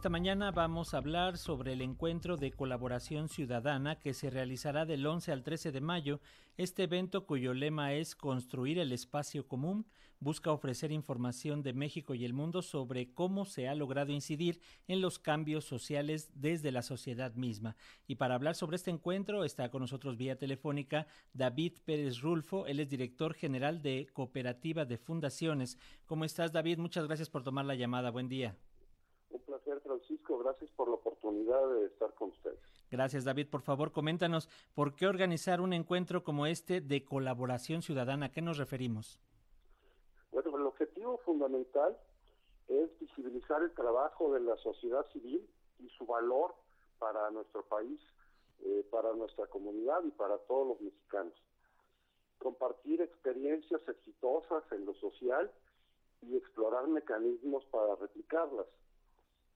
Esta mañana vamos a hablar sobre el encuentro de colaboración ciudadana que se realizará del 11 al 13 de mayo. Este evento, cuyo lema es Construir el espacio común, busca ofrecer información de México y el mundo sobre cómo se ha logrado incidir en los cambios sociales desde la sociedad misma. Y para hablar sobre este encuentro está con nosotros vía telefónica David Pérez Rulfo. Él es director general de Cooperativa de Fundaciones. ¿Cómo estás, David? Muchas gracias por tomar la llamada. Buen día. Francisco. Gracias por la oportunidad de estar con ustedes. Gracias, David. Por favor, coméntanos por qué organizar un encuentro como este de colaboración ciudadana. ¿A qué nos referimos? Bueno, el objetivo fundamental es visibilizar el trabajo de la sociedad civil y su valor para nuestro país, eh, para nuestra comunidad y para todos los mexicanos. Compartir experiencias exitosas en lo social y explorar mecanismos para replicarlas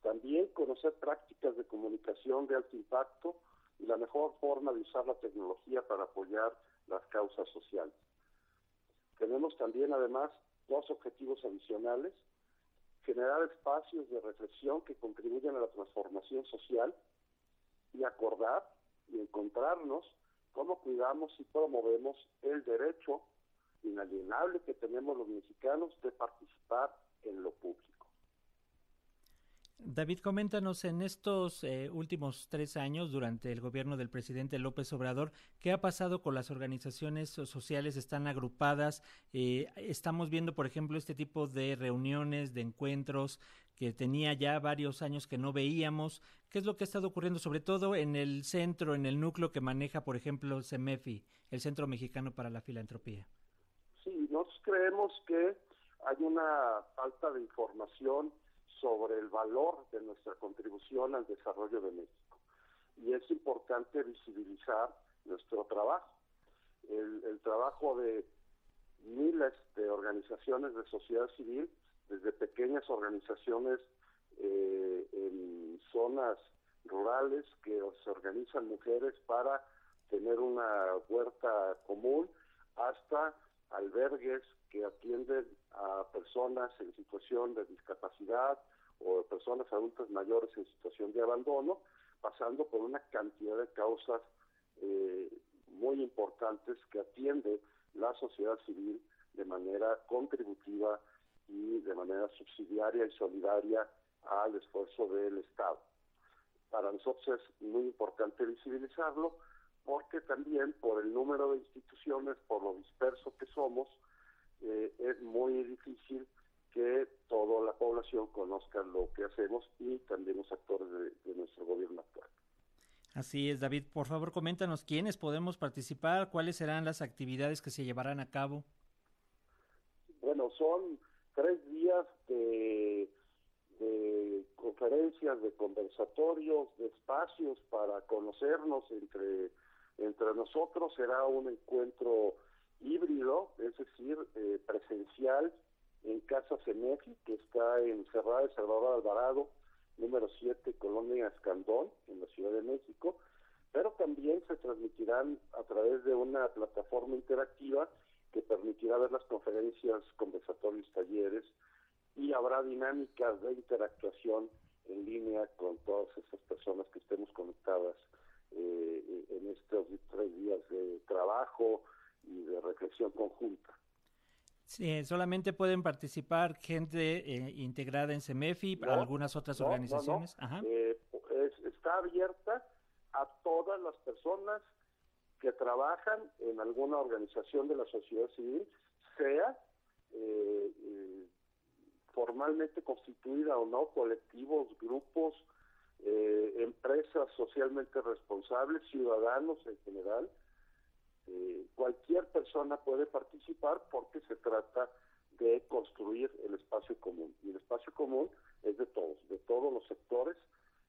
también conocer prácticas de comunicación de alto impacto y la mejor forma de usar la tecnología para apoyar las causas sociales. Tenemos también además dos objetivos adicionales, generar espacios de reflexión que contribuyan a la transformación social y acordar y encontrarnos cómo cuidamos y promovemos el derecho inalienable que tenemos los mexicanos de participar en lo público. David, coméntanos en estos eh, últimos tres años, durante el gobierno del presidente López Obrador, ¿qué ha pasado con las organizaciones sociales? ¿Están agrupadas? Eh, estamos viendo, por ejemplo, este tipo de reuniones, de encuentros que tenía ya varios años que no veíamos. ¿Qué es lo que ha estado ocurriendo, sobre todo en el centro, en el núcleo que maneja, por ejemplo, CEMEFI, el Centro Mexicano para la Filantropía? Sí, nosotros creemos que hay una falta de información sobre el valor de nuestra contribución al desarrollo de México. Y es importante visibilizar nuestro trabajo. El, trabajo de miles de organizaciones de sociedad civil, desde pequeñas organizaciones eh, en zonas rurales que se organizan mujeres para tener una huerta común, hasta albergues que atienden a personas en situación de discapacidad o personas adultas mayores en situación de abandono, pasando por una cantidad de causas eh, muy importantes que atiende la sociedad civil de manera contributiva y de manera subsidiaria y solidaria al esfuerzo del Estado. Para nosotros es muy importante visibilizarlo porque también por el número de instituciones, por lo disperso que somos, eh, es muy difícil que toda la población conozca lo que hacemos y también los actores de, nuestro gobierno actual. Así es, David. Por favor, coméntanos quiénes podemos participar, cuáles serán las actividades que se llevarán a cabo. Bueno, son tres días de, de conferencias, de conversatorios, de espacios para conocernos entre entre nosotros será un encuentro híbrido, es decir, eh, presencial en Casa Cenefi, que está en Cerrada de Salvador Alvarado, número 7, Colonia Escandón, en la Ciudad de México, pero también se transmitirán a través de una plataforma interactiva que permitirá ver las conferencias, conversatorios, talleres y habrá dinámicas de interactuación en línea con todas esas personas que estemos conectadas eh, en estos tres días de trabajo y de reflexión conjunta. Sí, solamente pueden participar gente eh, integrada en CEMEFI, algunas otras organizaciones. Eh, está abierta a todas las personas que trabajan en alguna organización de la sociedad civil, sea formalmente constituida o no, colectivos, grupos, eh, empresas socialmente responsables, ciudadanos en general. Eh, cualquier persona puede participar porque se trata de construir el espacio común. Y el espacio común es de todos, de todos los sectores,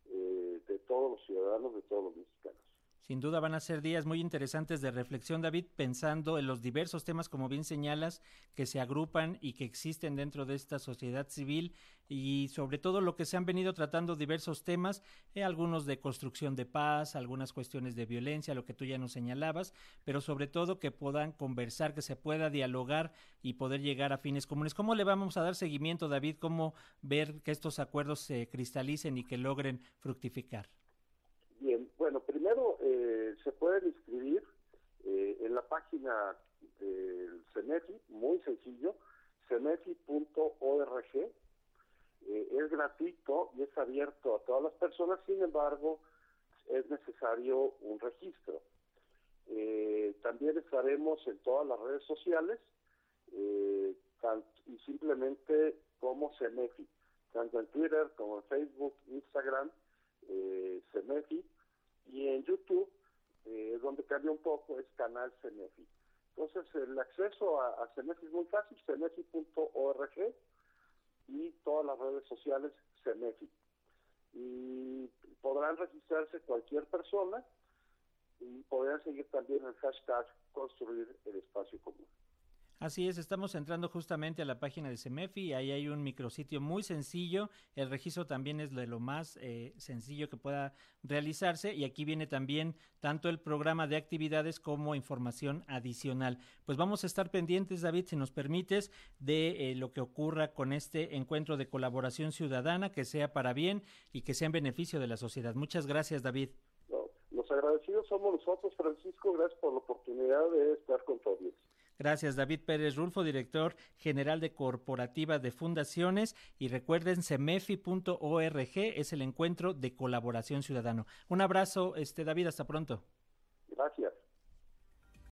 eh, de todos los ciudadanos, de todos los mexicanos. Sin duda van a ser días muy interesantes de reflexión, David, pensando en los diversos temas, como bien señalas, que se agrupan y que existen dentro de esta sociedad civil y sobre todo lo que se han venido tratando diversos temas, eh, algunos de construcción de paz, algunas cuestiones de violencia, lo que tú ya nos señalabas, pero sobre todo que puedan conversar, que se pueda dialogar y poder llegar a fines comunes. ¿Cómo le vamos a dar seguimiento, David? ¿Cómo ver que estos acuerdos se cristalicen y que logren fructificar? Se pueden inscribir eh, en la página del CENEFI, muy sencillo, cenefi.org. Eh, es gratuito y es abierto a todas las personas, sin embargo, es necesario un registro. Eh, también estaremos en todas las redes sociales y simplemente como CENEFI, tanto en Twitter como en Facebook, Instagram, CENEFI, y en YouTube eh, donde cambia un poco, es canal Cenefi. Entonces, el acceso a, a Cenefi es muy fácil, cenefi.org y todas las redes sociales Cenefi. Y podrán registrarse cualquier persona y podrán seguir también el hashtag construir el espacio común. Así es, estamos entrando justamente a la página de CEMEFI, ahí hay un micrositio muy sencillo, el registro también es de lo más eh, sencillo que pueda realizarse y aquí viene también tanto el programa de actividades como información adicional. Pues vamos a estar pendientes, David, si nos permites, de eh, lo que ocurra con este encuentro de colaboración ciudadana, que sea para bien y que sea en beneficio de la sociedad. Muchas gracias, David. los agradecidos somos nosotros, Francisco, gracias por la oportunidad de estar con todos. Gracias, David Pérez Rulfo, director general de Corporativa de Fundaciones. Y recuerden, cemefi.org es el encuentro de colaboración ciudadano. Un abrazo, este David, hasta pronto. Gracias.